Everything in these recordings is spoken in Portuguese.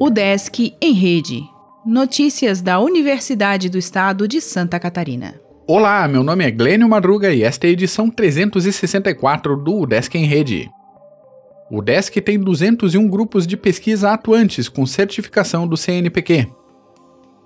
O Desk em Rede. Notícias da Universidade do Estado de Santa Catarina. Olá, meu nome é Glênio Madruga e esta é a edição 364 do Desk em Rede. O Desk tem 201 grupos de pesquisa atuantes com certificação do CNPq.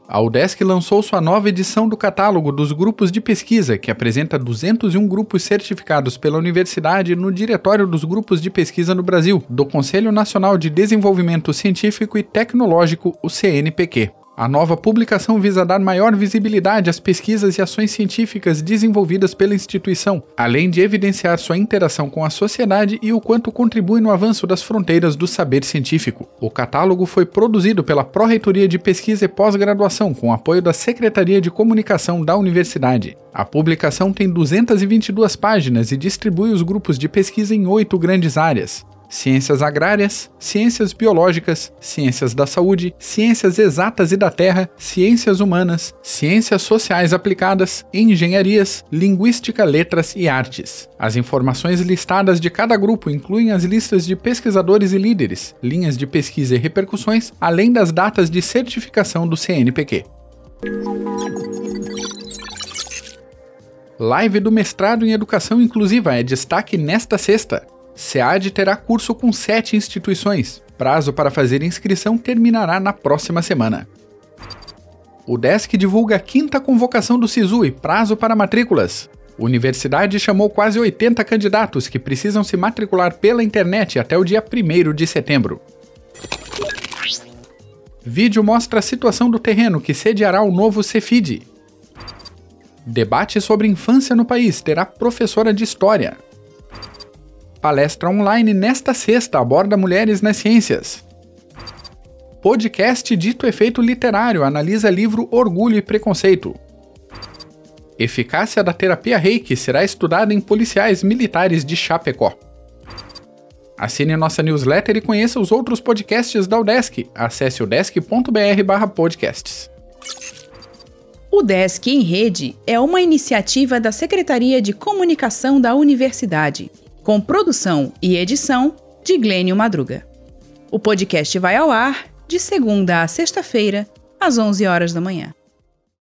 A UDESC lançou sua nova edição do catálogo dos grupos de pesquisa, que apresenta 201 grupos certificados pela universidade no Diretório dos Grupos de Pesquisa no Brasil, do Conselho Nacional de Desenvolvimento Científico e Tecnológico, o CNPq. A nova publicação visa dar maior visibilidade às pesquisas e ações científicas desenvolvidas pela instituição, além de evidenciar sua interação com a sociedade e o quanto contribui no avanço das fronteiras do saber científico. O catálogo foi produzido pela Pró-Reitoria de Pesquisa e Pós-Graduação, com apoio da Secretaria de Comunicação da Universidade. A publicação tem 222 páginas e distribui os grupos de pesquisa em oito grandes áreas: ciências agrárias, ciências biológicas, ciências da saúde, ciências exatas e da terra, ciências humanas, ciências sociais aplicadas, engenharias, linguística, letras e artes. As informações listadas de cada grupo incluem as listas de pesquisadores e líderes, linhas de pesquisa e repercussões, além das datas de certificação do CNPq. Live do mestrado em Educação Inclusiva é destaque nesta sexta. SEAD terá curso com sete instituições. Prazo para fazer inscrição terminará na próxima semana. O DESC divulga a quinta convocação do SISU e prazo para matrículas. Universidade chamou quase 80 candidatos que precisam se matricular pela internet até o dia 1 de setembro. Vídeo mostra a situação do terreno que sediará o novo Cefid. Debate sobre infância no país terá professora de história. Palestra online nesta sexta aborda mulheres nas ciências. Podcast Dito Efeito Literário analisa livro Orgulho e Preconceito. Eficácia da terapia Reiki será estudada em policiais militares de Chapecó. Assine nossa newsletter e conheça os outros podcasts da UDESC. Acesse udesc.br/podcasts. O Desk em Rede é uma iniciativa da Secretaria de Comunicação da Universidade com produção e edição de Glênio Madruga. O podcast vai ao ar de segunda a sexta-feira, às 11 horas da manhã.